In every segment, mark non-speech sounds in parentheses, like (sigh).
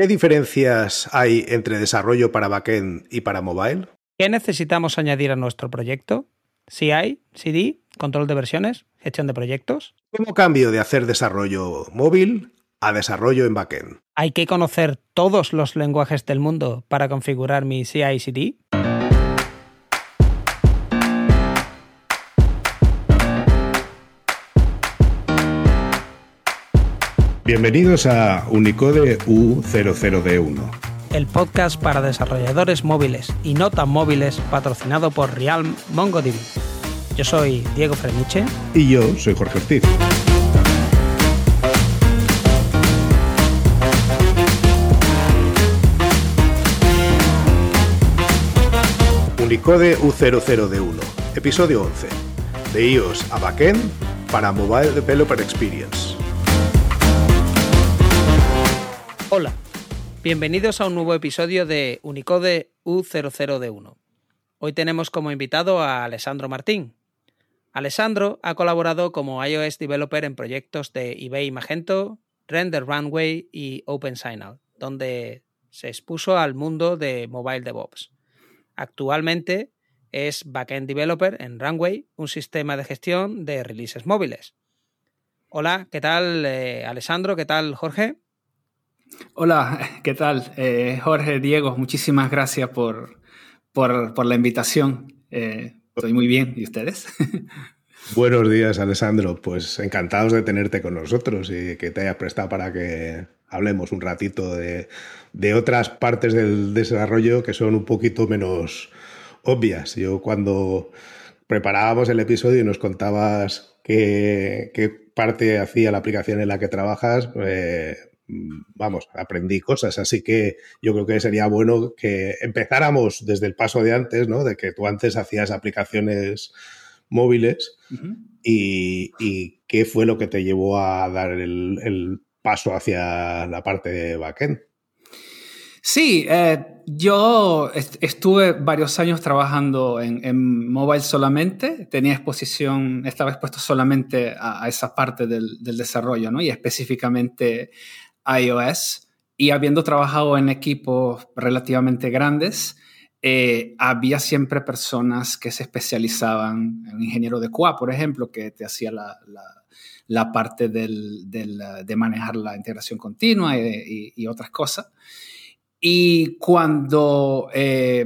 ¿Qué diferencias hay entre desarrollo para backend y para mobile? ¿Qué necesitamos añadir a nuestro proyecto? CI, CD, control de versiones, gestión de proyectos. ¿Cómo cambio de hacer desarrollo móvil a desarrollo en backend? ¿Hay que conocer todos los lenguajes del mundo para configurar mi CI CD? Bienvenidos a Unicode U00D1. El podcast para desarrolladores móviles y no tan móviles patrocinado por Realm MongoDB. Yo soy Diego Freniche. Y yo soy Jorge Ortiz. Unicode U00D1, episodio 11. De iOS a backend para Mobile Developer Experience. Hola, bienvenidos a un nuevo episodio de Unicode U00D1. Hoy tenemos como invitado a Alessandro Martín. Alessandro ha colaborado como iOS developer en proyectos de eBay Magento, Render Runway y OpenSignal, donde se expuso al mundo de mobile DevOps. Actualmente es backend developer en Runway, un sistema de gestión de releases móviles. Hola, ¿qué tal eh, Alessandro? ¿Qué tal Jorge? Hola, ¿qué tal? Eh, Jorge, Diego, muchísimas gracias por, por, la invitación. Eh, estoy muy bien, ¿y ustedes? (laughs) Buenos días, Alessandro. Pues encantados de tenerte con nosotros y que te hayas prestado para que hablemos un ratito de, otras partes del desarrollo que son un poquito menos obvias. Yo cuando preparábamos el episodio y nos contabas qué, qué parte hacía la aplicación en la que trabajas, eh, vamos, aprendí cosas, así que yo creo que sería bueno que empezáramos desde el paso de antes, ¿no? De que tú antes hacías aplicaciones móviles y, qué fue lo que te llevó a dar el, paso hacia la parte de backend. Sí, eh, yo estuve varios años trabajando en, mobile solamente, tenía exposición, estaba expuesto solamente a, esa parte del, del, desarrollo, ¿no? Y específicamente iOS y habiendo trabajado en equipos relativamente grandes, eh, había siempre personas que se especializaban en ingeniero de QA, por ejemplo, que te hacía la, la, parte del, del, de manejar la integración continua y, otras cosas. Y cuando eh,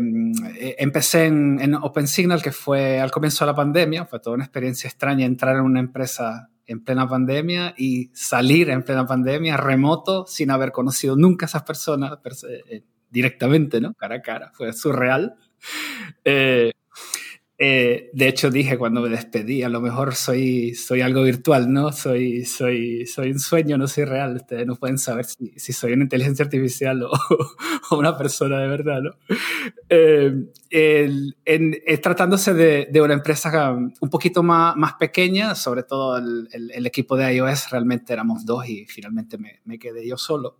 empecé en, en OpenSignal, que fue al comienzo de la pandemia, fue toda una experiencia extraña entrar en una empresa en plena pandemia y salir en plena pandemia remoto sin haber conocido nunca a esas personas eh, directamente, ¿no? Cara a cara. Fue surreal. (laughs) Eh, eh, de hecho, dije cuando me despedí, a lo mejor soy, soy algo virtual, ¿no? Soy, soy, soy un sueño, no soy real. Ustedes no pueden saber si, soy una inteligencia artificial (laughs) o, una persona de verdad, ¿no? Eh, en, tratándose de, una empresa un poquito más, más pequeña, sobre todo el, equipo de iOS, realmente éramos dos y finalmente me, quedé yo solo.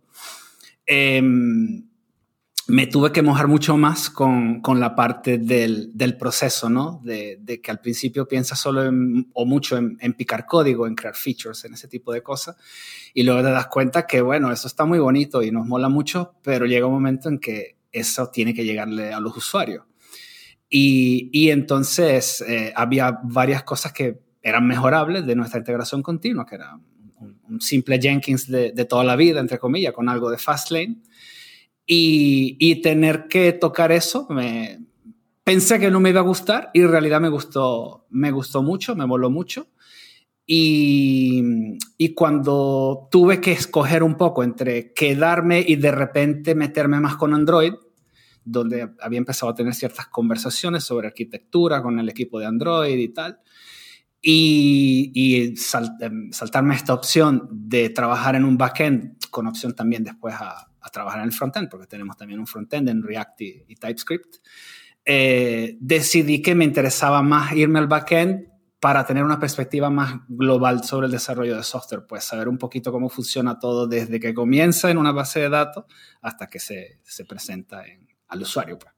Eh, me tuve que mojar mucho más con, con la parte del, del, proceso, ¿no? De, de, que al principio piensas solo o mucho en, en, picar código, en crear features, en ese tipo de cosas. Y luego te das cuenta que, bueno, eso está muy bonito y nos mola mucho, pero llega un momento en que eso tiene que llegarle a los usuarios. Y, y entonces eh, había varias cosas que eran mejorables de nuestra integración continua, que era un, un simple Jenkins de, de, toda la vida, entre comillas, con algo de Fastlane y, tener que tocar eso, me, pensé que no me iba a gustar y en realidad me gustó, me gustó mucho, me voló mucho. Y, y, cuando tuve que escoger un poco entre quedarme y de repente meterme más con Android, donde había empezado a tener ciertas conversaciones sobre arquitectura con el equipo de Android y tal, y, y saltarme esta opción de trabajar en un backend con opción también después a, a trabajar en el frontend, porque tenemos también un frontend en React y, TypeScript, eh, decidí que me interesaba más irme al backend para tener una perspectiva más global sobre el desarrollo de software, pues saber un poquito cómo funciona todo desde que comienza en una base de datos hasta que se, se presenta en, al usuario. Pues.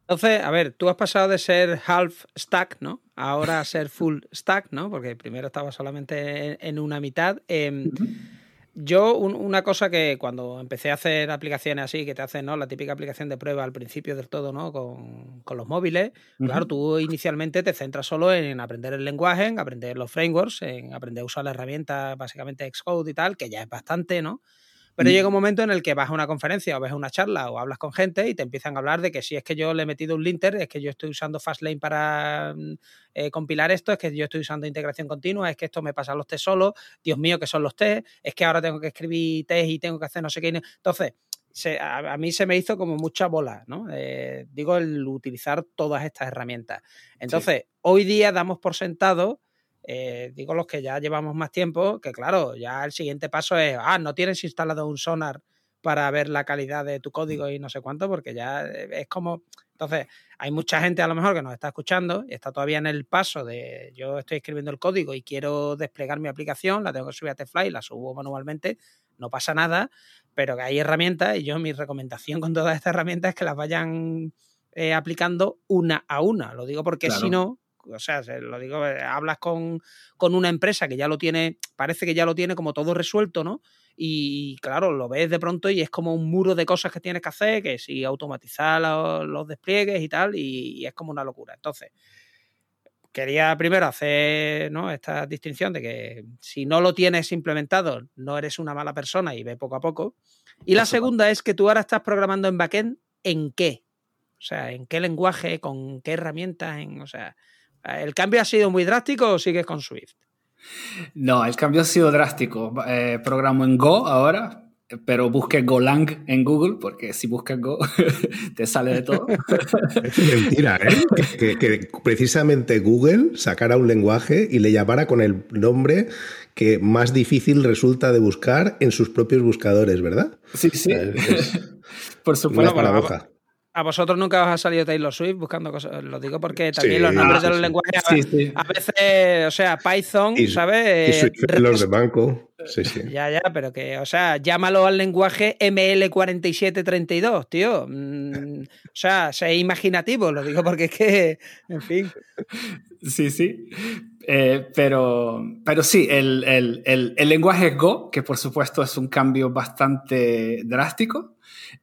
Entonces, a ver, tú has pasado de ser half stack, ¿no? Ahora a ser full stack, ¿no? Porque primero estaba solamente en, en una mitad. Eh, uh -huh. Yo, una cosa que cuando empecé a hacer aplicaciones así, que te hacen ¿no? la típica aplicación de prueba al principio del todo, ¿no? Con, los móviles, claro, tú inicialmente te centras solo en aprender el lenguaje, en aprender los frameworks, en aprender a usar la herramienta, básicamente Xcode y tal, que ya es bastante, ¿no? Pero llega un momento en el que vas a una conferencia o ves una charla o hablas con gente y te empiezan a hablar de que si es que yo le he metido un linter, es que yo estoy usando Fastlane para mm, eh, compilar esto, es que yo estoy usando integración continua, es que esto me pasa los test solo, Dios mío, que son los test, es que ahora tengo que escribir test y tengo que hacer no sé qué. Entonces, a, mí se me hizo como mucha bola, ¿no? Eh, digo, el utilizar todas estas herramientas. Entonces, hoy día damos por sentado eh, digo los que ya llevamos más tiempo, que claro, ya el siguiente paso es, ah, no tienes instalado un sonar para ver la calidad de tu código y no sé cuánto, porque ya eh, es como... Entonces, hay mucha gente a lo mejor que nos está escuchando y está todavía en el paso de yo estoy escribiendo el código y quiero desplegar mi aplicación, la tengo que subir a Tefly, la subo manualmente, no pasa nada, pero que hay herramientas y yo mi recomendación con todas estas herramientas es que las vayan eh, aplicando una a una. Lo digo porque si no, o sea, lo digo, eh, hablas con, una empresa que ya lo tiene, parece que ya lo tiene como todo resuelto, ¿no? Y claro, lo ves de pronto y es como un muro de cosas que tienes que hacer, que si automatizar los, despliegues y tal, y, es como una locura. Entonces, quería primero hacer ¿no? esta distinción de que si no lo tienes implementado, no eres una mala persona y ve poco a poco. Y la segunda es que tú ahora estás programando en backend, ¿en qué? O sea, ¿en qué lenguaje? ¿Con qué herramientas? En, o sea, ¿El cambio ha sido muy drástico o sigues con Swift? No, el cambio ha sido drástico. Eh, programo en Go ahora, pero busque Golang en Google, porque si buscas Go (laughs) te sale de todo. Es mentira, ¿eh? Que, precisamente Google sacara un lenguaje y le llamara con el nombre que más difícil resulta de buscar en sus propios buscadores, ¿verdad? Sí, sí. Por supuesto. Una paradoja. A vosotros nunca os ha salido Taylor Swift buscando cosas. Lo digo porque también los nombres de los lenguajes a, veces, o sea, Python, ¿sabes? Y los de banco. Sí, sí. (laughs) Ya, ya, pero que, o sea, llámalo al lenguaje ML4732, tío. Mm, o sea, sé imaginativo, lo digo porque es que, en fin. Sí, sí. Eh, pero, pero sí, el, el, el, el lenguaje Go, que por supuesto es un cambio bastante drástico.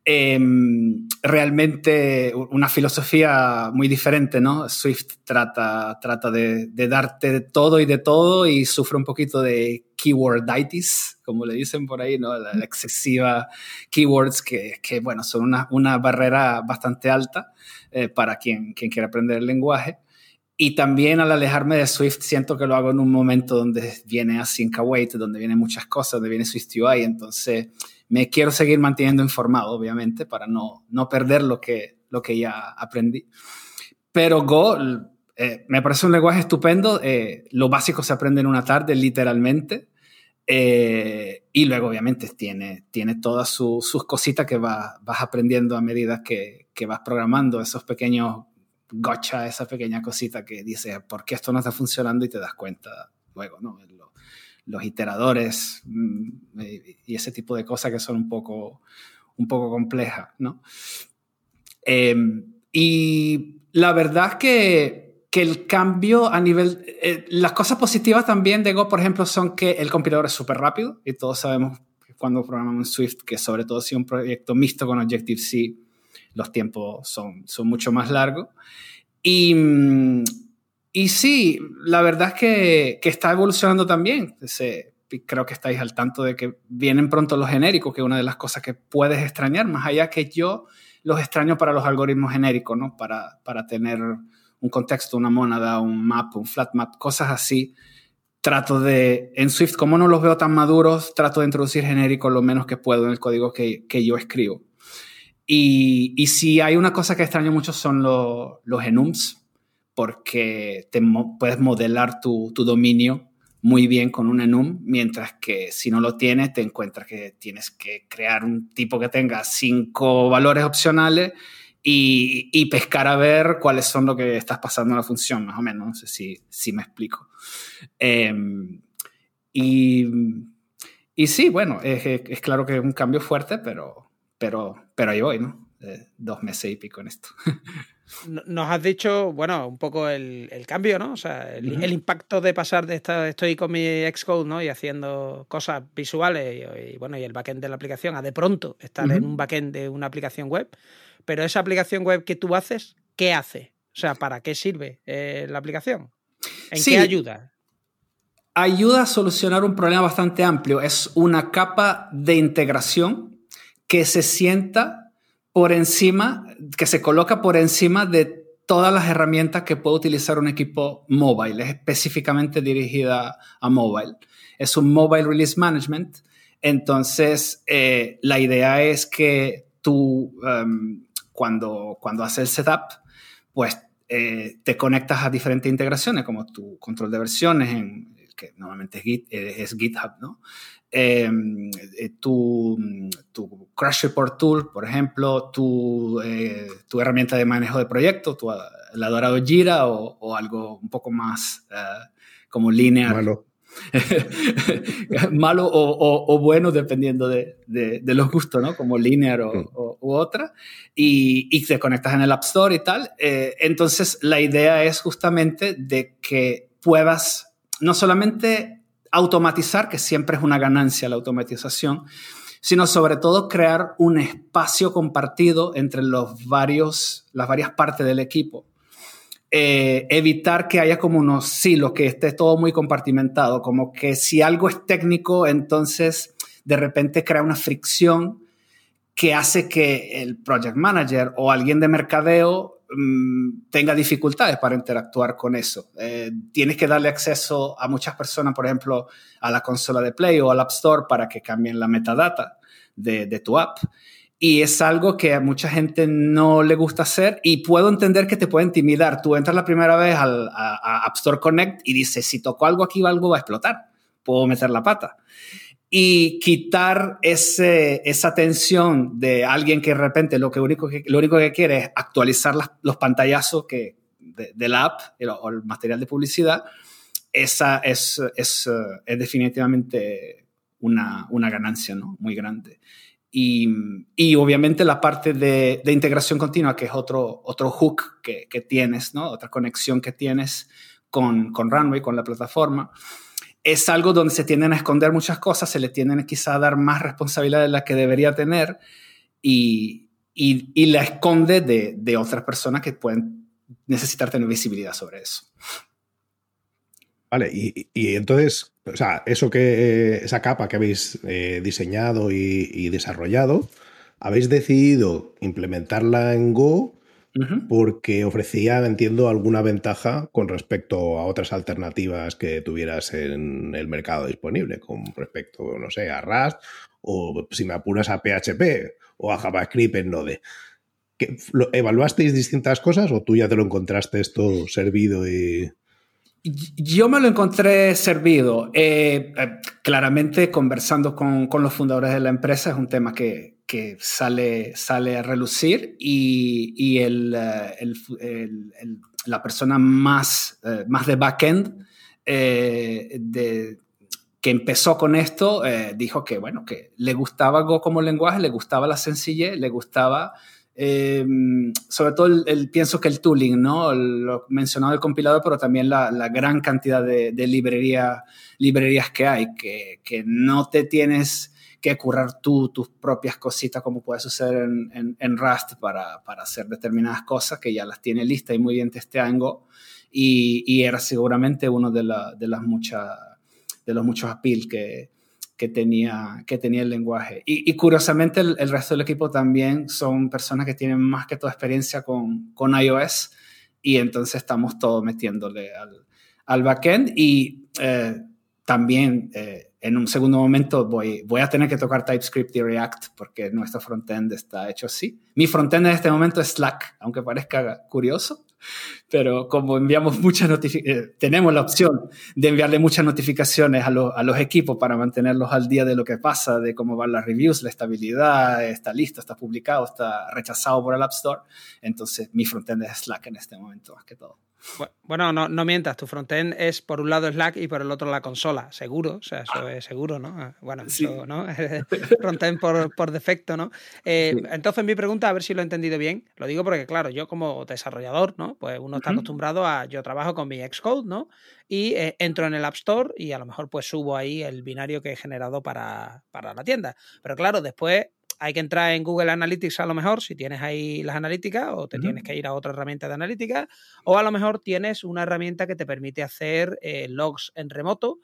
Em, realmente una filosofía muy diferente, ¿no? Swift trata, trata de, darte de todo y de todo y sufre un poquito de keyworditis, como le dicen por ahí, ¿no? La, excesiva keywords que, que, bueno, son una, una barrera bastante alta eh, para quien, quien quiera aprender el lenguaje. Y también al alejarme de Swift, siento que lo hago en un momento donde viene Async Await, donde vienen muchas cosas, donde viene Swift UI. Entonces, me quiero seguir manteniendo informado, obviamente, para no, no perder lo que, lo que ya aprendí. Pero Go eh, me parece un lenguaje estupendo. Eh, lo básico se aprende en una tarde, literalmente. Eh, y luego, obviamente, tiene, tiene todas sus cositas que vas aprendiendo a medida que, que vas programando, esos pequeños gotcha, esa pequeña cosita que dice, ¿por qué esto no está funcionando? Y te das cuenta luego, ¿no? Los iteradores mm, y ese tipo de cosas que son un poco, un poco complejas, ¿no? Em, y la verdad que, que el cambio a nivel... Eh, las cosas positivas también de Go, por ejemplo, son que el compilador es súper rápido y todos sabemos cuando programamos en Swift que sobre todo si un proyecto mixto con Objective-C, los tiempos son, son mucho más largos. Y, mm, y sí, la verdad es que, que está evolucionando también. creo que estáis al tanto de que vienen pronto los genéricos, que es una de las cosas que puedes extrañar, más allá que yo los extraño para los algoritmos genéricos, ¿no? Para, para tener un contexto, una monada, un map, un flat map, cosas así. Trato de, en Swift, como no los veo tan maduros, trato de introducir genéricos lo menos que puedo en el código que, que yo escribo. Y, y, si hay una cosa que extraño mucho son los enums, porque te puedes modelar tu, tu, dominio muy bien con un enum, mientras que si no lo tienes, te encuentras que tienes que crear un tipo que tenga cinco valores opcionales y, y pescar a ver cuáles son lo que estás pasando en la función, más o menos. No sé si, si me explico. Em, y, y, sí, bueno, es, es, claro que es un cambio fuerte, pero, pero, pero ahí voy, ¿no? dos meses y pico en esto. (laughs) nos has dicho, bueno, un poco el, cambio, ¿no? O sea, el, impacto de pasar de estar, estoy con mi Xcode, ¿no? Y haciendo cosas visuales y, bueno, y el backend de la aplicación, a de pronto estar en un backend de una aplicación web. Pero esa aplicación web que tú haces, ¿qué hace? O sea, ¿para qué sirve eh, la aplicación? ¿En qué ayuda? Ayuda a solucionar un problema bastante amplio. Es una capa de integración que se sienta por encima, que se coloca por encima de todas las herramientas que puede utilizar un equipo mobile. Es específicamente dirigida a mobile. Es un mobile release management. Entonces, eh, la idea es que tú, em, cuando, cuando haces el setup, pues eh, te conectas a diferentes integraciones, como tu control de versiones, en, que normalmente es, Git, eh, es GitHub, ¿no? Em, eh, tu, tu, Crash Report Tool, por ejemplo, tu, tu herramienta de manejo de proyectos, tu, el adorado Jira o, o algo un poco más como línea. malo (laughs) o, bueno dependiendo de, los gustos, ¿no? Como linear o, u otra. Y, y, te conectas en el App Store y tal. Eh, entonces, la idea es justamente de que puedas no solamente automatizar, que siempre es una ganancia la automatización, sino sobre todo crear un espacio compartido entre los varios, las varias partes del equipo. Eh, evitar que haya como unos silos, que esté todo muy compartimentado, como que si algo es técnico, entonces de repente crea una fricción que hace que el project manager o alguien de mercadeo mm, tenga dificultades para interactuar con eso. Eh, tienes que darle acceso a muchas personas, por ejemplo, a la consola de Play o al App Store para que cambien la metadata de, de tu app. Y es algo que a mucha gente no le gusta hacer y puedo entender que te puede intimidar. Tú entras la primera vez al, a, App Store Connect y dices, si toco algo aquí, algo va a explotar. Puedo meter la pata. Y quitar ese, esa tensión de alguien que de repente lo, que único, que, lo único que quiere es actualizar los pantallazos que, de, la app o el material de publicidad, esa es, es, es definitivamente una, una ganancia ¿no? muy grande. Y, y, obviamente la parte de, de, integración continua, que es otro, otro hook que, que, tienes, ¿no? otra conexión que tienes con, con Runway, con la plataforma, es algo donde se tienden a esconder muchas cosas, se le tienden quizá a dar más responsabilidad de la que debería tener y, y, la esconde de, de otras personas que pueden necesitar tener visibilidad sobre eso. Vale, y, y entonces, o sea, eso que, esa capa que habéis eh, diseñado y, desarrollado, habéis decidido implementarla en Go porque ofrecía, entiendo, alguna ventaja con respecto a otras alternativas que tuvieras en el mercado disponible, con respecto, no sé, a Rust o si me apuras a PHP o a JavaScript en Node. ¿Evaluasteis distintas cosas o tú ya te lo encontraste esto servido y... Yo me lo encontré servido. Eh, eh, claramente, conversando con, con, los fundadores de la empresa, es un tema que, que sale, sale a relucir y, y el, eh, el, el, la persona más, más de backend de, que empezó con esto dijo que, bueno, que le gustaba Go como lenguaje, le gustaba la sencillez, le gustaba eh, sobre todo el, pienso que el tooling, ¿no? Lo mencionado el compilador, pero también la, la gran cantidad de, de librería, librerías que hay, que, que, no te tienes que currar tú tus propias cositas como puede suceder en, Rust para, para, hacer determinadas cosas que ya las tiene listas y muy bien testeadas en Go. Y, era seguramente uno de, la, de las de los muchos appeals que, que tenía, que tenía el lenguaje. Y, curiosamente el, resto del equipo también son personas que tienen más que toda experiencia con, con iOS y entonces estamos todos metiéndole al, al backend y eh, también eh, en un segundo momento voy, voy a tener que tocar TypeScript y React porque nuestro frontend está hecho así. Mi frontend en este momento es Slack, aunque parezca curioso pero como enviamos muchas notificaciones, eh, tenemos la opción de enviarle muchas notificaciones a, a, los equipos para mantenerlos al día de lo que pasa, de cómo van las reviews, la estabilidad, está listo, está publicado, está rechazado por el App Store. Entonces, mi frontend es Slack en este momento, más que todo. Bueno, no, no mientas, tu frontend es por un lado Slack y por el otro la consola, seguro, o sea, eso es seguro, ¿no? Ah, bueno, eso, ¿no? (laughs) frontend por, por, defecto, ¿no? Eh, entonces mi pregunta, a ver si lo he entendido bien, lo digo porque, claro, yo como desarrollador, ¿no? Pues uno está acostumbrado a, yo trabajo con mi Xcode, ¿no? Y eh, entro en el App Store y a lo mejor pues subo ahí el binario que he generado para, para la tienda. Pero claro, después hay que entrar en Google Analytics a lo mejor, si tienes ahí las analíticas, o te tienes que ir a otra herramienta de analítica, o a lo mejor tienes una herramienta que te permite hacer eh, logs en remoto.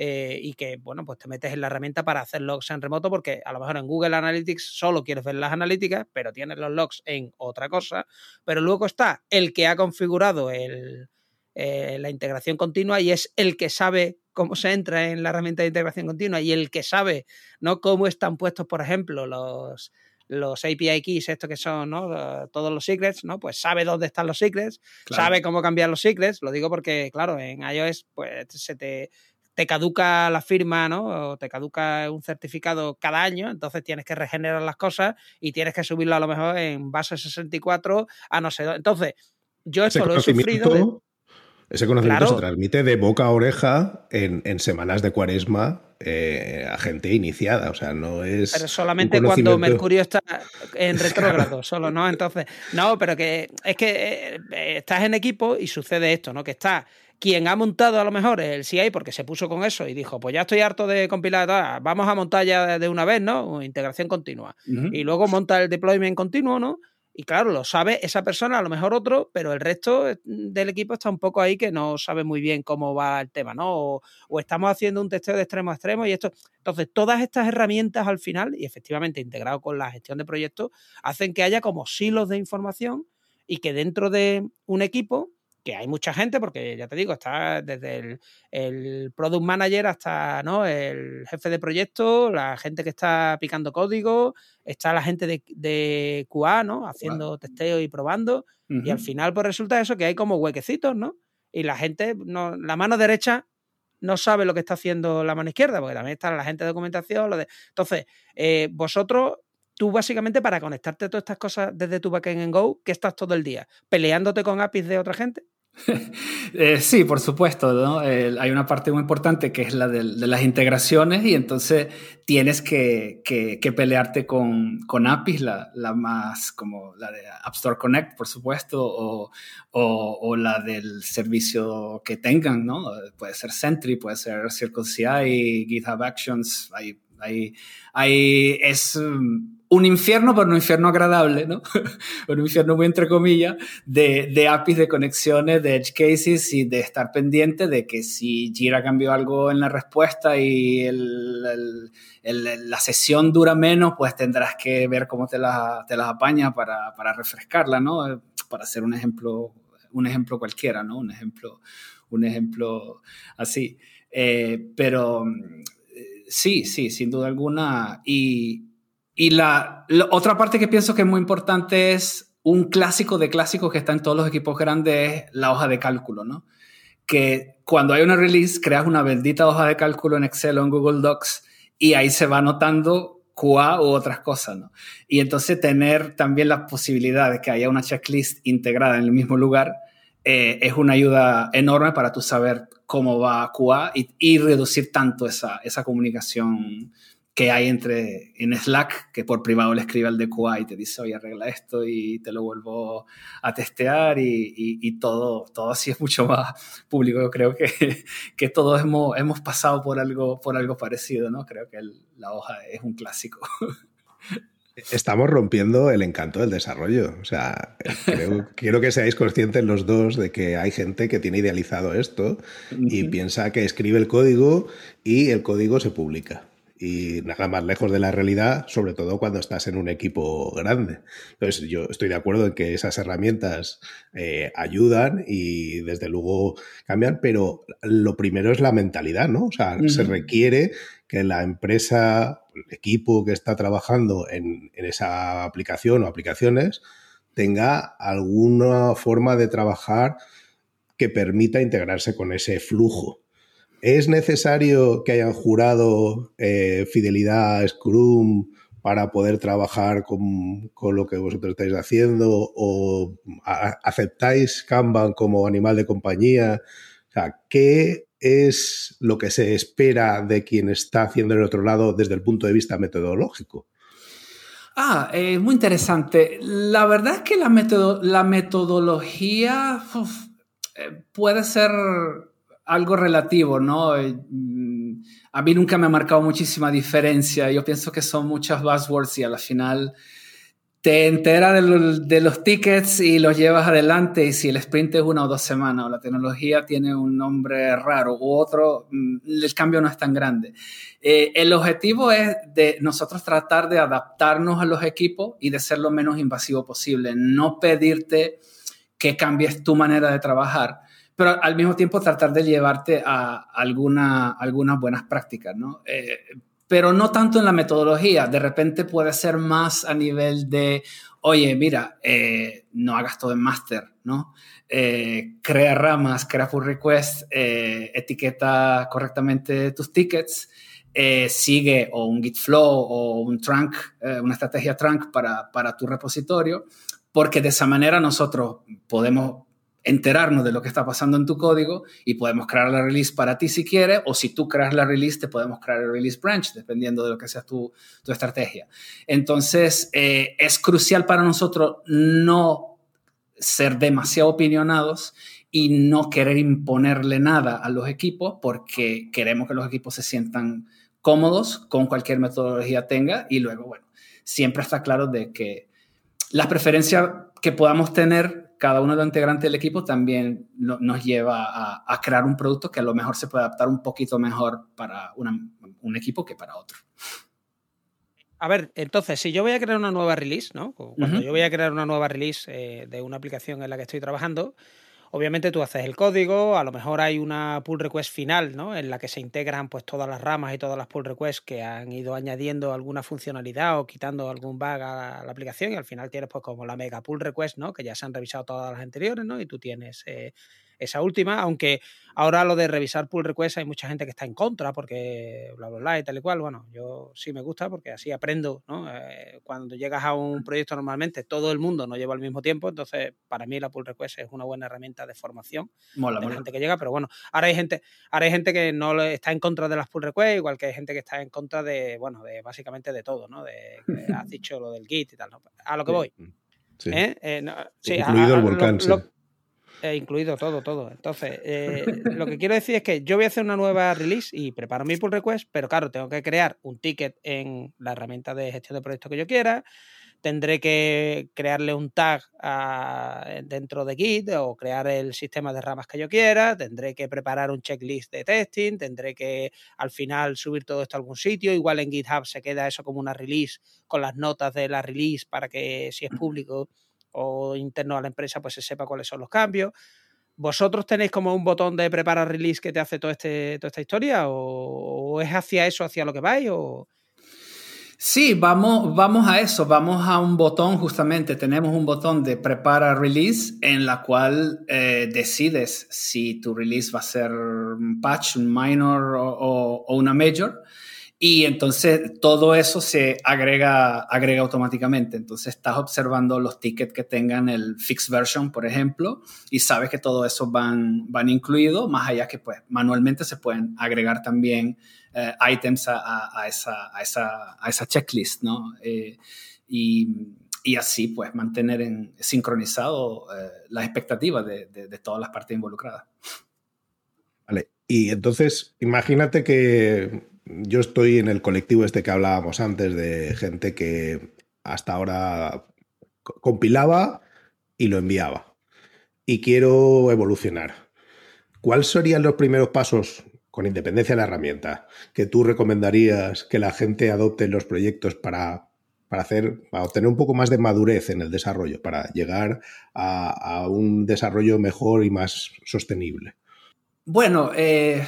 Eh, y que, bueno, pues te metes en la herramienta para hacer logs en remoto, porque a lo mejor en Google Analytics solo quieres ver las analíticas, pero tienes los logs en otra cosa. Pero luego está el que ha configurado el, eh, la integración continua y es el que sabe cómo se entra en la herramienta de integración continua y el que sabe ¿no? cómo están puestos, por ejemplo, los, los API keys, esto que son ¿no? todos los secrets, ¿no? Pues sabe dónde están los secrets, sabe cómo cambiar los secrets. Lo digo porque, claro, en iOS pues se te, te caduca la firma, ¿no? O te caduca un certificado cada año, entonces tienes que regenerar las cosas y tienes que subirlo a lo mejor en base 64 a no sé dónde. Entonces, yo esto lo he sufrido. Ese conocimiento se transmite de boca a oreja en, semanas de cuaresma eh, a gente iniciada, o sea, no es... Pero solamente cuando Mercurio está en (laughs) retrógrado, solo, ¿no? Entonces, no, pero que es que eh, estás en equipo y sucede esto, ¿no? Que está quien ha montado a lo mejor el CI porque se puso con eso y dijo, pues ya estoy harto de compilar, vamos a montar ya de una vez, ¿no? Integración continua. Y luego monta el deployment continuo, ¿no? Y claro, lo sabe esa persona, a lo mejor otro, pero el resto eh, del equipo está un poco ahí que no sabe muy bien cómo va el tema, ¿no? O, estamos haciendo un testeo de extremo a extremo y esto. Entonces, todas estas herramientas al final, y efectivamente integrado con la gestión de proyectos, hacen que haya como silos de información y que dentro de un equipo que hay mucha gente, porque ya te digo, está desde el, product manager hasta ¿no? el jefe de proyecto, la gente que está picando código, está la gente de, de QA, ¿no? Haciendo testeo y probando. Y al final, pues resulta eso, que hay como huequecitos, ¿no? Y la gente, no, la mano derecha no sabe lo que está haciendo la mano izquierda, porque también está la gente de documentación. Lo de... Entonces, eh, vosotros tú básicamente para conectarte a todas estas cosas desde tu backend en Go, ¿qué estás todo el día? ¿Peleándote con APIs de otra gente? (laughs) Eh, sí, por supuesto. ¿no? hay una parte muy importante que es la de, las integraciones y entonces tienes que, que, pelearte con, con APIs, la, la, más como la de App Store Connect, por supuesto, o, o, o, la del servicio que tengan, ¿no? Puede ser Sentry, puede ser CircleCI, GitHub Actions, hay, hay, hay, es un infierno, pero un infierno agradable, ¿no? (laughs) un infierno muy entre comillas, de, de, APIs, de conexiones, de edge cases y de estar pendiente de que si Jira cambió algo en la respuesta y el, el, la sesión dura menos, pues tendrás que ver cómo te las te la apaña para, para, refrescarla, ¿no? Para hacer un ejemplo, un ejemplo cualquiera, ¿no? Un ejemplo, un ejemplo así. Eh, pero eh, sí, sí, sin duda alguna. Y, y la, otra parte que pienso que es muy importante es un clásico de clásicos que está en todos los equipos grandes, es la hoja de cálculo, ¿no? Que cuando hay una release, creas una bendita hoja de cálculo en Excel o en Google Docs y ahí se va anotando QA u otras cosas, ¿no? Y entonces tener también la posibilidad de que haya una checklist integrada en el mismo lugar eh, es una ayuda enorme para tú saber cómo va QA y, y reducir tanto esa, esa comunicación que hay entre en Slack, que por privado le escribe al de QA y te dice, oye, arregla esto y te lo vuelvo a testear y, y, todo, todo así es mucho más público. Yo creo que, (laughs) que todos hemos, hemos pasado por algo, por algo parecido, ¿no? Creo que la hoja es un clásico. (laughs) Estamos rompiendo el encanto del desarrollo. O sea, (laughs) quiero que seáis conscientes los dos de que hay gente que tiene idealizado esto y piensa que escribe el código y el código se publica y nada más lejos de la realidad, sobre todo cuando estás en un equipo grande. Entonces, yo estoy de acuerdo en que esas herramientas eh, ayudan y desde luego cambian, pero lo primero es la mentalidad, ¿no? O sea, se requiere que la empresa, el equipo que está trabajando en, en esa aplicación o aplicaciones, tenga alguna forma de trabajar que permita integrarse con ese flujo. ¿Es necesario que hayan jurado eh, fidelidad a Scrum para poder trabajar con, lo que vosotros estáis haciendo o aceptáis Kanban como animal de compañía? O sea, ¿qué es lo que se espera de quien está haciendo el otro lado desde el punto de vista metodológico? Ah, eh, muy interesante. La verdad es que la, la metodología eh, puede ser algo relativo, ¿no? Eh, mm, a mí nunca me ha marcado muchísima diferencia. Yo pienso que son muchas buzzwords y a la final te enteras de, los tickets y los llevas adelante y si el sprint es una o dos semanas o la tecnología tiene un nombre raro u otro, mm, el cambio no es tan grande. Eh, el objetivo es de nosotros tratar de adaptarnos a los equipos y de ser lo menos invasivo posible, no pedirte que cambies tu manera de trabajar, pero al mismo tiempo tratar de llevarte a alguna, algunas buenas prácticas, ¿no? Eh, pero no tanto en la metodología. De repente puede ser más a nivel de, oye, mira, eh, no hagas todo en master, ¿no? Eh, crea ramas, crea pull request, eh, etiqueta correctamente tus tickets, sigue o un Git flow o un trunk, una estrategia trunk para, para tu repositorio, porque de esa manera nosotros podemos enterarnos de lo que está pasando en tu código y podemos crear la release para ti si quieres, o si tú creas la release, te podemos crear el release branch, dependiendo de lo que sea tu, tu estrategia. Entonces, eh, es crucial para nosotros no ser demasiado opinionados y no querer imponerle nada a los equipos porque queremos que los equipos se sientan cómodos con cualquier metodología tenga y luego, bueno, siempre está claro de que las preferencias que podamos tener cada uno de los integrantes del equipo también nos lleva a, crear un producto que a lo mejor se puede adaptar un poquito mejor para un equipo que para otro. A ver, entonces, si yo voy a crear una nueva release, ¿no? Cuando yo voy a crear una nueva release eh, de una aplicación en la que estoy trabajando, Obviamente tú haces el código, a lo mejor hay una pull request final, ¿no? En la que se integran pues todas las ramas y todas las pull requests que han ido añadiendo alguna funcionalidad o quitando algún bug a la aplicación y al final tienes pues como la mega pull request, ¿no? Que ya se han revisado todas las anteriores, ¿no? Y tú tienes eh, esa última, aunque ahora lo de revisar pull requests hay mucha gente que está en contra porque bla, bla, bla y tal y cual. Bueno, yo sí me gusta porque así aprendo, ¿no? Eh, cuando llegas a un proyecto normalmente todo el mundo no lleva al mismo tiempo, entonces para mí la pull request es una buena herramienta de formación mola, de la gente que llega, pero bueno, ahora hay gente, ahora hay gente que no está en contra de las pull requests, igual que hay gente que está en contra de, bueno, de básicamente de todo, ¿no? De, has (laughs) dicho lo del Git y tal, ¿no? A lo que voy. Sí. ¿Eh? Eh, Incluido el volcán, He incluido todo, todo. Entonces, eh, lo que quiero decir es que yo voy a hacer una nueva release y preparo mi pull request, pero claro, tengo que crear un ticket en la herramienta de gestión de proyectos que yo quiera. Tendré que crearle un tag dentro de Git o crear el sistema de ramas que yo quiera. Tendré que preparar un checklist de testing. Tendré que al final subir todo esto a algún sitio. Igual en GitHub se queda eso como una release con las notas de la release para que si es público o interno a la empresa, pues se sepa cuáles son los cambios. ¿Vosotros tenéis como un botón de preparar release que te hace todo este, toda esta historia? ¿O, es hacia eso, hacia lo que vais? O... Sí, vamos, vamos a eso, vamos a un botón justamente, tenemos un botón de prepara release en la cual eh, decides si tu release va a ser un patch, un minor o, o una major. Y entonces todo eso se agrega, agrega automáticamente. Entonces estás observando los tickets que tengan el fixed version, por ejemplo, y sabes que todo eso van, van incluidos, más allá que pues manualmente se pueden agregar también eh, items a, a, esa, a, esa, a, esa, checklist, ¿no? Eh, y, y, así pues mantener en, sincronizado eh, las expectativas de, de, de todas las partes involucradas. Vale, y entonces imagínate que yo estoy en el colectivo este que hablábamos antes de gente que hasta ahora compilaba y lo enviaba. Y quiero evolucionar. ¿Cuáles serían los primeros pasos, con independencia de la herramienta, que tú recomendarías que la gente adopte en los proyectos para, para, hacer, para obtener un poco más de madurez en el desarrollo, para llegar a, un desarrollo mejor y más sostenible? Bueno, eh,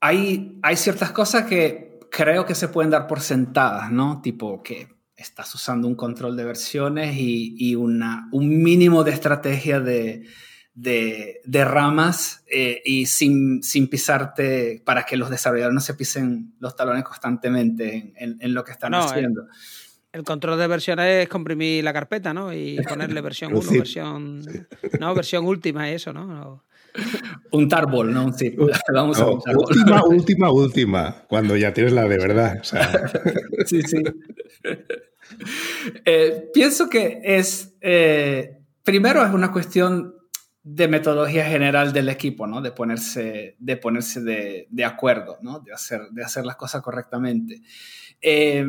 hay, hay ciertas cosas que creo que se pueden dar por sentadas, ¿no? Tipo que estás usando un control de versiones y, y una, un mínimo de estrategia de, de, de ramas eh, y sin, sin, pisarte para que los desarrolladores no se pisen los talones constantemente en, en, lo que están haciendo. El control de versiones es comprimir la carpeta, ¿no? Y ponerle (laughs) versión 1, versión. No, versión última y eso, ¿no? Un tarbol, no un. (laughs) Vamos a última, última, última. Cuando ya tienes la de verdad. (laughs) sí, sí. Eh, pienso que es. Eh, primero es una cuestión de metodología general del equipo, ¿no? De ponerse, de, ponerse de, acuerdo, ¿no? De hacer, de hacer las cosas correctamente. Eh,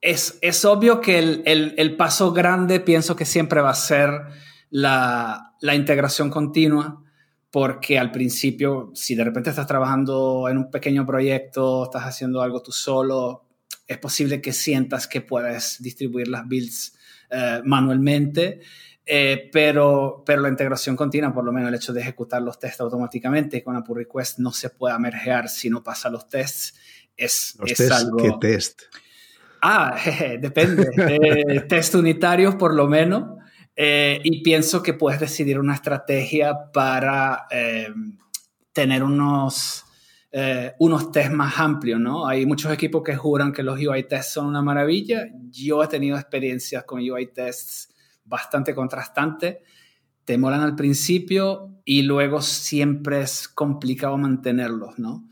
es, obvio que el, paso grande pienso que siempre va a ser la, integración continua, porque al principio, si de repente estás trabajando en un pequeño proyecto, estás haciendo algo tú solo, es posible que sientas que puedes distribuir las builds eh, manualmente. Eh, pero, pero la integración continua, por lo menos el hecho de ejecutar los tests automáticamente con una pull request no se puede mergear si no pasa los tests, es, ¿Los es algo... ¿Qué test? Ah, (laughs) depende. Eh, test unitarios por lo menos. Eh, y pienso que puedes decidir una estrategia para eh, tener unos, unos tests más amplios, ¿no? Hay muchos equipos que juran que los UI tests son una maravilla. Yo he tenido experiencias con UI tests bastante contrastantes. Te molan al principio y luego siempre es complicado mantenerlos, ¿no?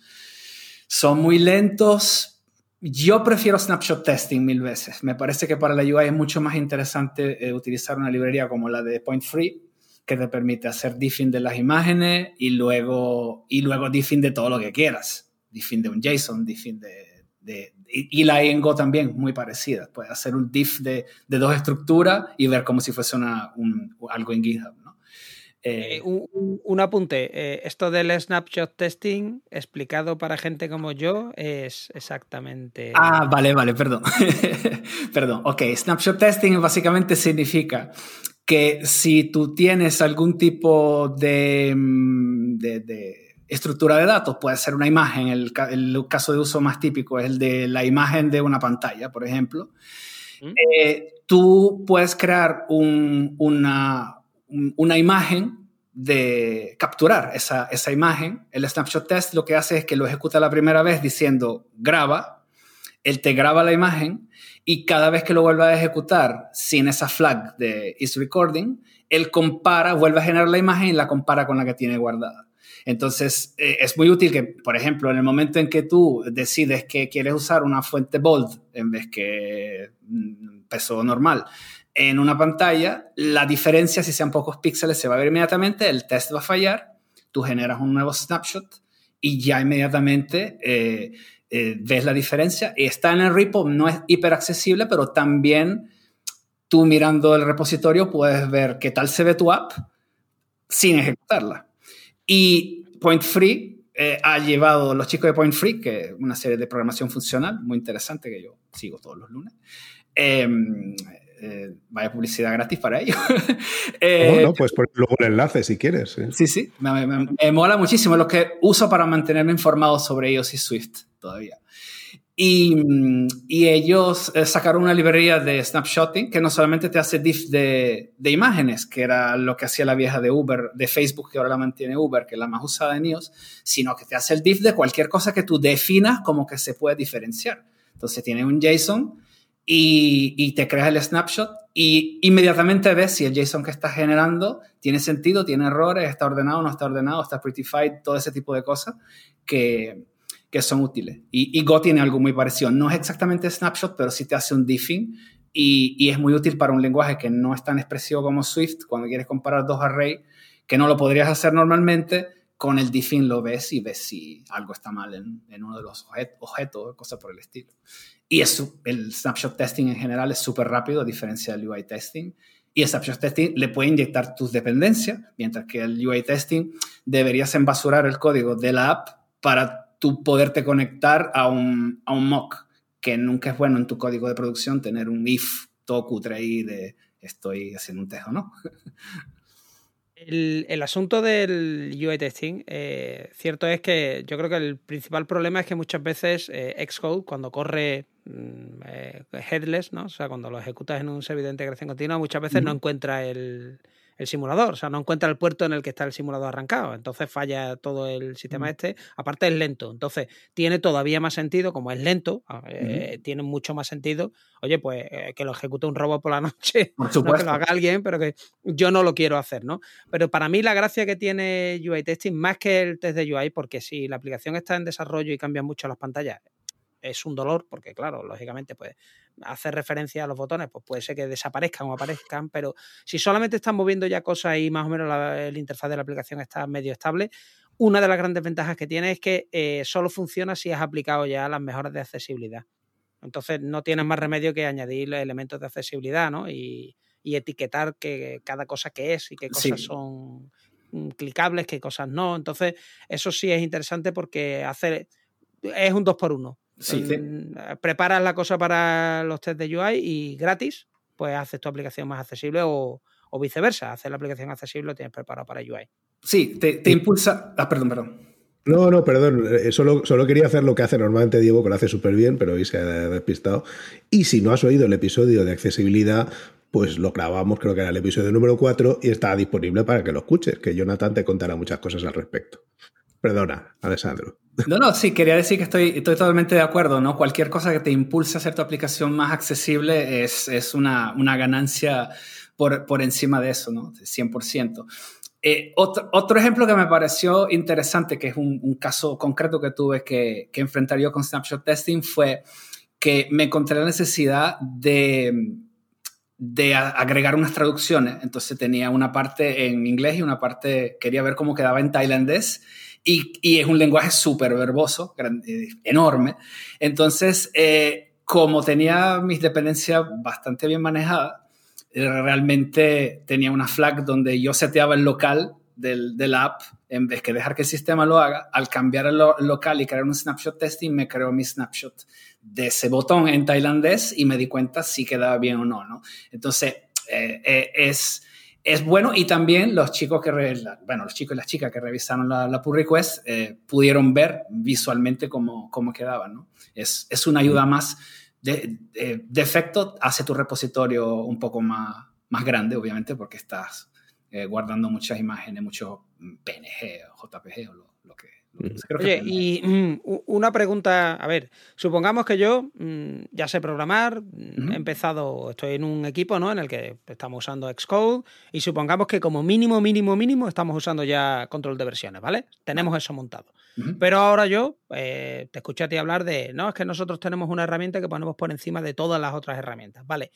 Son muy lentos, yo prefiero snapshot testing mil veces. Me parece que para la UI es mucho más interesante eh, utilizar una librería como la de Point Free, que te permite hacer diffing de las imágenes y luego, y luego diffing de todo lo que quieras. Diffing de un JSON, diffing de... y, la en Go también, muy parecida. Puedes hacer un diff de, dos estructuras y ver como si fuese una, un, algo en GitHub. Eh, un, apunte, eh, esto del snapshot testing explicado para gente como yo es exactamente... Ah, vale, vale, perdón. (laughs) perdón, ok, snapshot testing básicamente significa que si tú tienes algún tipo de, mm, de, estructura de datos, puede ser una imagen, el, el, caso de uso más típico es el de la imagen de una pantalla, por ejemplo. ¿Mm? tú puedes crear un, una, una imagen de capturar esa, esa, imagen. El snapshot test lo que hace es que lo ejecuta la primera vez diciendo graba, él te graba la imagen y cada vez que lo vuelva a ejecutar sin esa flag de is recording, él compara, vuelve a generar la imagen y la compara con la que tiene guardada. Entonces, eh, es muy útil que, por ejemplo, en el momento en que tú decides que quieres usar una fuente bold en vez que mm, peso normal, en una pantalla, la diferencia, si sean pocos píxeles, se va a ver inmediatamente, el test va a fallar, tú generas un nuevo snapshot y ya inmediatamente eh, eh, ves la diferencia. Está en el repo, no es hiper accesible, pero también tú mirando el repositorio puedes ver qué tal se ve tu app sin ejecutarla. Y Point Free eh, ha llevado, los chicos de Point Free, que es una serie de programación funcional muy interesante que yo sigo todos los lunes, eh, vaya publicidad gratis para ellos. (laughs) eh, bueno, pues luego el enlace si quieres. Sí, sí, me, mola muchísimo lo que uso para mantenerme informado sobre ellos y Swift todavía. Y, y ellos eh, sacaron una librería de snapshotting que no solamente te hace diff de, de, imágenes, que era lo que hacía la vieja de Uber, de Facebook, que ahora la mantiene Uber, que es la más usada en iOS, sino que te hace el diff de cualquier cosa que tú definas como que se puede diferenciar. Entonces tiene un JSON y, te creas el snapshot y inmediatamente ves si el JSON que estás generando tiene sentido, tiene errores, está ordenado, no está ordenado, está prettified, todo ese tipo de cosas que, que son útiles. Y, Go tiene algo muy parecido. No es exactamente snapshot, pero sí te hace un diffing y, y, es muy útil para un lenguaje que no es tan expresivo como Swift cuando quieres comparar dos arrays que no lo podrías hacer normalmente. Con el diffing lo ves y ves si algo está mal en, en uno de los objetos, cosas por el estilo. Y el snapshot testing en general es súper rápido, a diferencia del UI testing. Y el snapshot testing le puede inyectar tus dependencias, mientras que el UI testing deberías embasurar el código de la app para tú poderte conectar a un, a un mock, que nunca es bueno en tu código de producción tener un if todo cutre ahí de estoy haciendo un tejo, ¿no? El, asunto del UI testing, eh, cierto es que yo creo que el principal problema es que muchas veces eh, Xcode, cuando corre eh, headless, ¿no? o sea, cuando lo ejecutas en un servidor de integración continua, muchas veces no encuentra el, el simulador, o sea, no encuentra el puerto en el que está el simulador arrancado, entonces falla todo el sistema Mm. este, aparte es lento, entonces tiene todavía más sentido, como es lento, eh, tiene mucho más sentido, oye, pues eh, que lo ejecute un robot por la (laughs) noche, Por no que supuesto. lo haga alguien, pero que yo no lo quiero hacer, ¿no? Pero para mí la gracia que tiene UI Testing, más que el test de UI, porque si la aplicación está en desarrollo y cambian mucho las pantallas, es un dolor, porque claro, lógicamente, pues hacer referencia a los botones, pues puede ser que desaparezcan o aparezcan, pero si solamente están moviendo ya cosas y más o menos la, interfaz de la aplicación está medio estable, una de las grandes ventajas que tiene es que eh, solo funciona si has aplicado ya las mejoras de accesibilidad. Entonces no tienes más remedio que añadir elementos de accesibilidad, ¿no? Y, y etiquetar que cada cosa que es y qué cosas Sí. son mm, clicables, qué cosas no. Entonces, eso sí es interesante porque hacer es un 2 por 1 Sí, sí. Preparas la cosa para los test de UI y gratis, pues haces tu aplicación más accesible o, o viceversa. Haces la aplicación accesible lo tienes preparado para UI. Sí, te, te impulsa. Ah, perdón, perdón. No, no, perdón. eh, Solo, solo quería hacer lo que hace normalmente Diego, que lo hace súper bien, pero hoy se ha despistado. Y si no has oído el episodio de accesibilidad, pues lo grabamos, creo que era el episodio número 4, y está disponible para que lo escuches, que Jonathan te contará muchas cosas al respecto. Perdona, Alessandro. No, no, sí, quería decir que estoy, totalmente de acuerdo, ¿no? Cualquier cosa que te impulse a hacer tu aplicación más accesible es, es una, una ganancia por, por encima de eso, ¿no? 100%. Eh, otro, otro ejemplo que me pareció interesante, que es un, un caso concreto que tuve que, que enfrentar yo con Snapshot Testing, fue que me encontré la necesidad de, de agregar unas traducciones. Entonces tenía una parte en inglés y una parte, quería ver cómo quedaba en tailandés. Y, y es un lenguaje súper verboso, gran- eh, enorme. Entonces, eh, como tenía mis dependencias bastante bien manejadas, eh, realmente tenía una flag donde yo seteaba el local del, del app en vez que dejar que el sistema lo haga. Al cambiar el, lo- local y crear un snapshot testing, me creó mi snapshot de ese botón en tailandés y me di cuenta si quedaba bien o no. ¿no? Entonces, eh, eh, es, es bueno y también los chicos que, bueno, los chicos y las chicas que revisaron la, la pull request eh, pudieron ver visualmente cómo, cómo quedaba, ¿no? Es, es una ayuda más de, de, de efecto, hace tu repositorio un poco más, más grande, obviamente, porque estás eh, guardando muchas imágenes, mucho PNG o JPG o lo, lo que... creo que Oye, y (clears throat) mm, una pregunta, a ver, supongamos que yo mm, ya sé programar, mm, he empezado, estoy en un equipo ¿no? en el que estamos usando Xcode y supongamos que como mínimo, mínimo, mínimo estamos usando ya control de versiones, ¿vale? Tenemos eso montado. Pero ahora yo eh, te escuché a ti hablar de, no, es que nosotros tenemos una herramienta que ponemos por encima de todas las otras herramientas, ¿vale?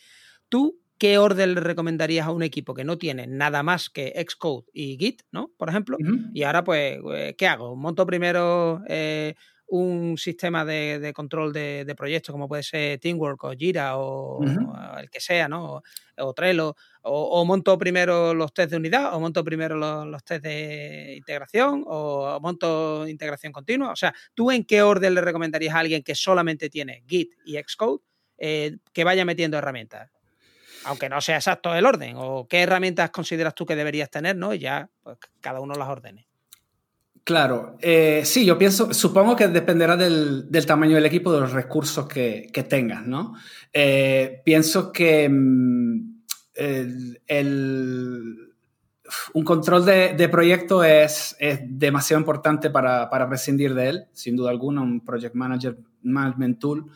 ¿Tú qué orden le recomendarías a un equipo que no tiene nada más que Xcode y Git, ¿no? Por ejemplo. Y ahora, pues, eh, ¿qué hago? Monto primero eh, un sistema de, de control de, de proyectos como puede ser Teamwork o Jira o, el que sea, ¿no? O, o Trello. O, o monto primero los test de unidad, o monto primero los, los test de integración, o monto integración continua. O sea, ¿tú en qué orden le recomendarías a alguien que solamente tiene Git y Xcode eh, que vaya metiendo herramientas? Aunque no sea exacto el orden, o qué herramientas consideras tú que deberías tener, ¿no? Y ya, pues cada uno las ordene. Claro, eh, sí, yo pienso, supongo que dependerá del, tamaño del equipo, de los recursos que, tengas, ¿no? Eh, pienso que mm, el, un control de, de proyecto es, demasiado importante para, para prescindir de él, sin duda alguna, un Project Manager Management Tool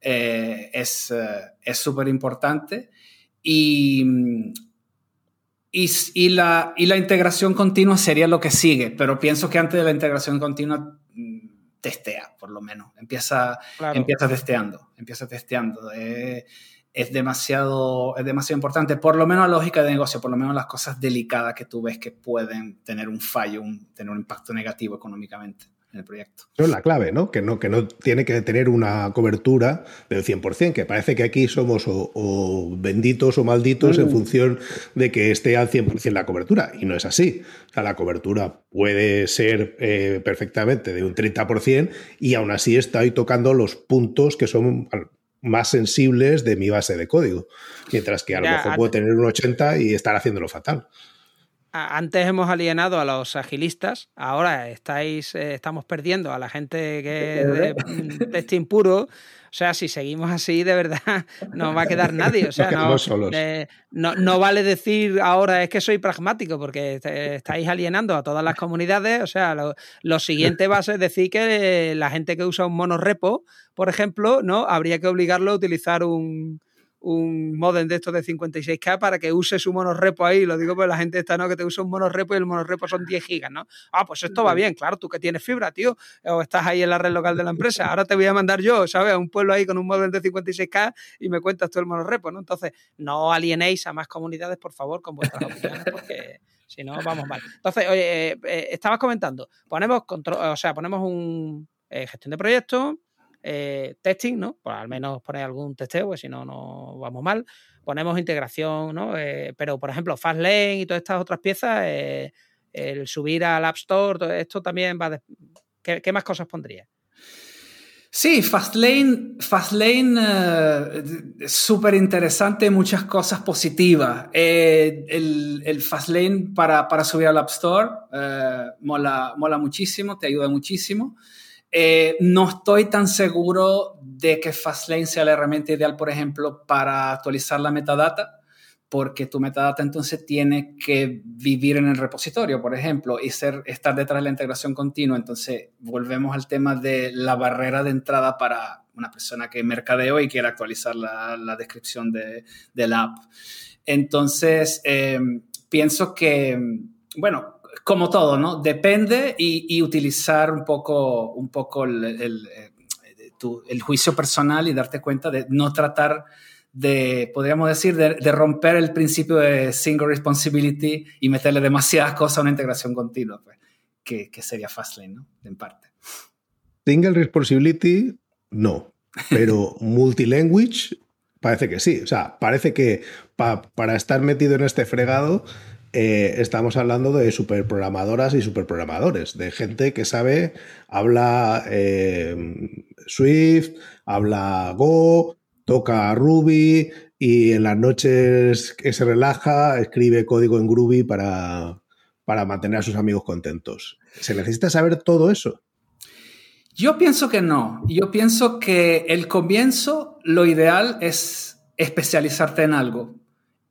eh, es eh, es súper importante y, y, la, y la integración continua sería lo que sigue, pero pienso que antes de la integración continua, mm, testea, por lo menos. Empieza, Claro. empieza testeando, empieza testeando. Eh, es, demasiado, es demasiado importante, por lo menos la lógica de negocio, por lo menos las cosas delicadas que tú ves que pueden tener un fallo, un- tener un impacto negativo económicamente en el proyecto. Eso es la clave, ¿no? Que no, que no tiene que tener una cobertura del 100%, que parece que aquí somos o, o benditos o malditos en Mm. función de que esté al 100% la cobertura. Y no es así. O sea, la cobertura puede ser eh, perfectamente de un 30% y aún así estoy tocando los puntos que son más sensibles de mi base de código. Mientras que a lo Ya, mejor a- puedo tener un 80 y estar haciéndolo fatal. Antes hemos alienado a los agilistas, ahora estáis, eh, estamos perdiendo a la gente que es de mm, testing puro. O sea, si seguimos así, de verdad, (laughs) no va a quedar nadie. O sea, eh, no, no, vale decir ahora es que soy pragmático, porque estáis alienando a todas las comunidades. O sea, lo, lo siguiente va a ser decir que la gente que usa un monorepo, por ejemplo, ¿no? Habría que obligarlo a utilizar un, un modem de estos de 56K para que use su monorepo ahí. Lo digo porque la gente está, ¿no? Que te usa un monorepo y el monorepo son 10 gigas, ¿no? Ah, pues esto va bien, claro, tú que tienes fibra, tío, o estás ahí en la red local de la empresa. Ahora te voy a mandar yo, ¿sabes? A un pueblo ahí con un modem de 56K y me cuentas todo el monorepo, ¿no? Entonces, no alienéis a más comunidades, por favor, con vuestras opiniones, porque si no, vamos mal. Entonces, oye, eh, eh, estabas comentando, ponemos control, o sea, ponemos un eh, gestión de proyectos, eh, testing, ¿no? Pues al menos poner algún testeo, pues si no, no vamos mal. Ponemos integración, ¿no? Eh, pero, por ejemplo, Fastlane y todas estas otras piezas, eh, el subir al App Store, todo esto también va... De... ¿Qué, más cosas pondría? Sí, Fastlane, Fastlane es súper interesante, muchas cosas positivas. el, Fastlane para, para, subir al App Store mola, mola muchísimo, te ayuda muchísimo. Eh, no estoy tan seguro de que Fastlane sea la herramienta ideal, por ejemplo, para actualizar la metadata, porque tu metadata entonces tiene que vivir en el repositorio, por ejemplo, y ser, estar detrás de la integración continua. Entonces, volvemos al tema de la barrera de entrada para una persona que mercadeo y quiere actualizar la, descripción de, la app. Entonces, eh, pienso que, bueno, como todo, ¿no? Depende y, utilizar un poco, un poco el, el, juicio personal y darte cuenta de no tratar de, podríamos decir, de, romper el principio de single responsibility y meterle demasiadas cosas a una integración continua, pues, que, que sería Fastlane, ¿no? En parte. Single responsibility, no, pero (laughs) multilanguage parece que sí. O sea, parece que para estar metido en este fregado eh, estamos hablando de superprogramadoras y superprogramadores, de gente que sabe, habla eh, Swift, habla Go, toca Ruby y en las noches que se relaja escribe código en Groovy para, para mantener a sus amigos contentos. ¿Se necesita saber todo eso? Yo pienso que no. Yo pienso que el comienzo, lo ideal es especializarte en algo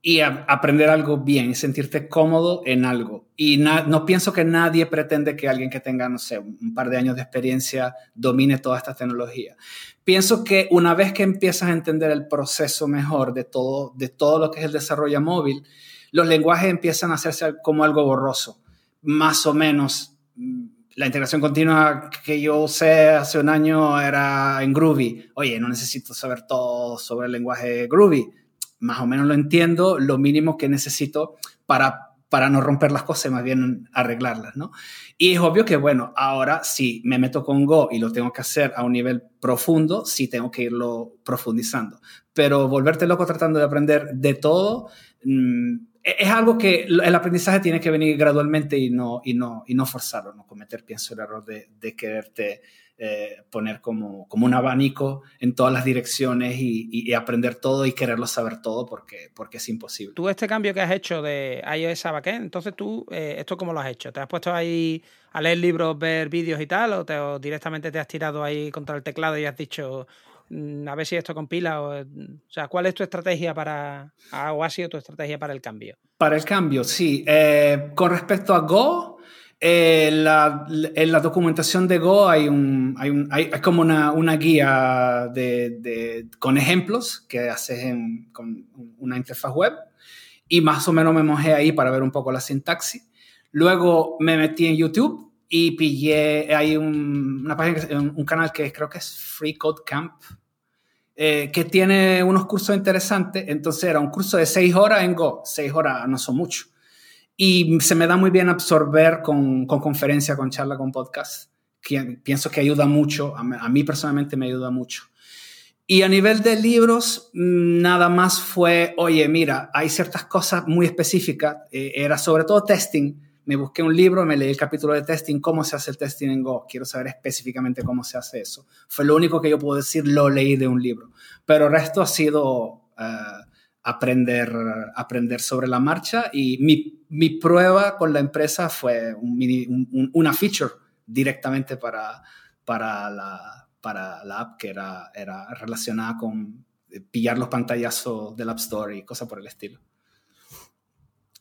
y aprender algo bien y sentirte cómodo en algo. Y no pienso que nadie pretende que alguien que tenga, no sé, un par de años de experiencia domine toda esta tecnología. Pienso que una vez que empiezas a entender el proceso mejor de todo, de todo lo que es el desarrollo móvil, los lenguajes empiezan a hacerse como algo borroso. Más o menos, mm, la integración continua que yo usé hace un año era en Groovy. Oye, no necesito saber todo sobre el lenguaje Groovy más o menos lo entiendo, lo mínimo que necesito para, para no romper las cosas, más bien arreglarlas, ¿no? Y es obvio que, bueno, ahora si me meto con Go y lo tengo que hacer a un nivel profundo, sí tengo que irlo profundizando. Pero volverte loco tratando de aprender de todo, mm, es algo que el aprendizaje tiene que venir gradualmente y no, y no, y no forzarlo, no cometer, pienso, el error de, de quererte eh, poner como, como un abanico en todas las direcciones y, aprender todo y quererlo saber todo porque, porque es imposible. Tú este cambio que has hecho de iOS a backend, entonces tú, eh, ¿esto cómo lo has hecho? ¿Te has puesto ahí a leer libros, ver vídeos y tal? ¿O, te, directamente te has tirado ahí contra el teclado y has dicho, mm, a ver si esto compila? O, sea, ¿cuál es tu estrategia para, o ha sido tu estrategia para el cambio? Para el cambio, sí. Eh, con respecto a Go, eh, la, en la documentación de Go hay, un, hay, un, hay, como una, una guía de, de, con ejemplos que haces en, con una interfaz web y más o menos me mojé ahí para ver un poco la sintaxis. Luego me metí en YouTube y pillé, hay un, una página, un, canal que creo que es Free Code Camp, eh, que tiene unos cursos interesantes. Entonces era un curso de seis horas en Go. Seis horas no son mucho. Y se me da muy bien absorber con, con conferencia, con charla, con podcast. Pienso que ayuda mucho, a, mí personalmente me ayuda mucho. Y a nivel de libros, mm, nada más fue, oye, mira, hay ciertas cosas muy específicas. Eh, era sobre todo testing. Me busqué un libro, me leí el capítulo de testing, cómo se hace el testing en Go. Quiero saber específicamente cómo se hace eso. Fue lo único que yo puedo decir, lo leí de un libro. Pero el resto ha sido uh, aprender, aprender sobre la marcha y mi, mi prueba con la empresa fue un una feature directamente para, para, la, para la app que era, era relacionada con pillar los pantallazos del App Store y cosas por el estilo.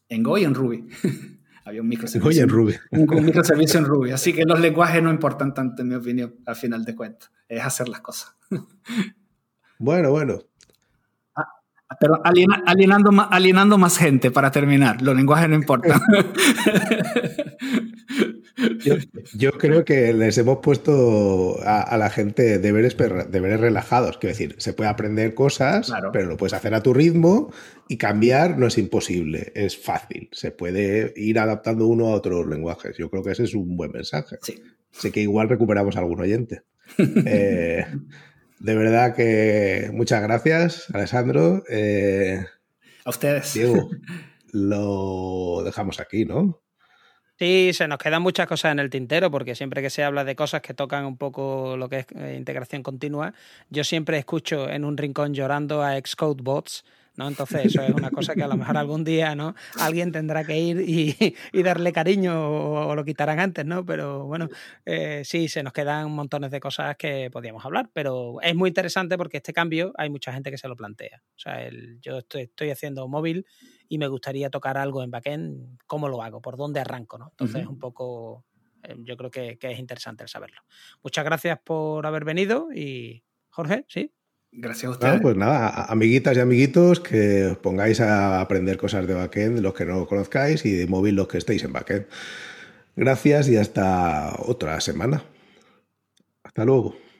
En Go y en Ruby. (laughs) Había un microservicio. En Ruby. Un, microservicio en Ruby. Así que los lenguajes no importan tanto, en mi opinión, al final de cuentas. Es hacer las cosas. (laughs) Bueno, bueno. Pero alienando, alienando más gente para terminar. Los lenguajes no importan. (laughs) Yo, creo que les hemos puesto a, la gente deberes, deberes relajados. Quiero decir, se puede aprender cosas, pero lo puedes hacer a tu ritmo y cambiar no es imposible, es fácil. Se puede ir adaptando uno a otros lenguajes. Yo creo que ese es un buen mensaje. Sí. Sé que igual recuperamos a algún oyente. (laughs) Eh, de verdad que muchas gracias, Alessandro. Eh, a ustedes. Diego, (laughs) lo dejamos aquí, ¿no? Sí, se nos quedan muchas cosas en el tintero, porque siempre que se habla de cosas que tocan un poco lo que es eh, integración continua, yo siempre escucho en un rincón llorando a Xcode bots ¿no? Entonces eso es una cosa que a lo mejor algún día, ¿no? Alguien tendrá que ir y, darle cariño o, lo quitarán antes, ¿no? Pero bueno, eh, sí, se nos quedan montones de cosas que podíamos hablar, pero es muy interesante porque este cambio hay mucha gente que se lo plantea. O sea, el, yo estoy, haciendo móvil y me gustaría tocar algo en backend, ¿cómo lo hago? ¿Por dónde arranco? ¿no? Entonces, un poco, eh, yo creo que, que es interesante el saberlo. Muchas gracias por haber venido y Jorge, ¿sí? Gracias a ustedes. pues nada, amiguitas y amiguitos, que os pongáis a aprender cosas de backend, los que no lo conozcáis, y de móvil los que estéis en backend. Gracias y hasta otra semana. Hasta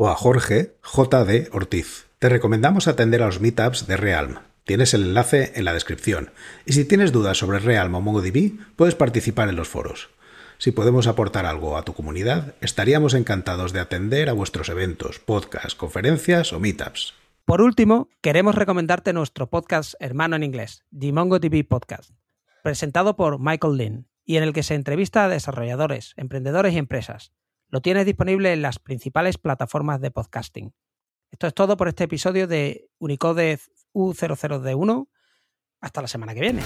o a Jorge J.D. Ortiz. Te recomendamos atender a los meetups de Realm. Tienes el enlace en la descripción. Y si tienes dudas sobre Realm o MongoDB, puedes participar en los foros. Si podemos aportar algo a tu comunidad, estaríamos encantados de atender a vuestros eventos, podcasts, conferencias o meetups. Por último, queremos recomendarte nuestro podcast hermano en inglés, The MongoDB Podcast, presentado por Michael Lynn y en el que se entrevista a desarrolladores, emprendedores y empresas lo tienes disponible en las principales plataformas de podcasting. Esto es todo por este episodio de Unicode U00D1. Hasta la semana que viene.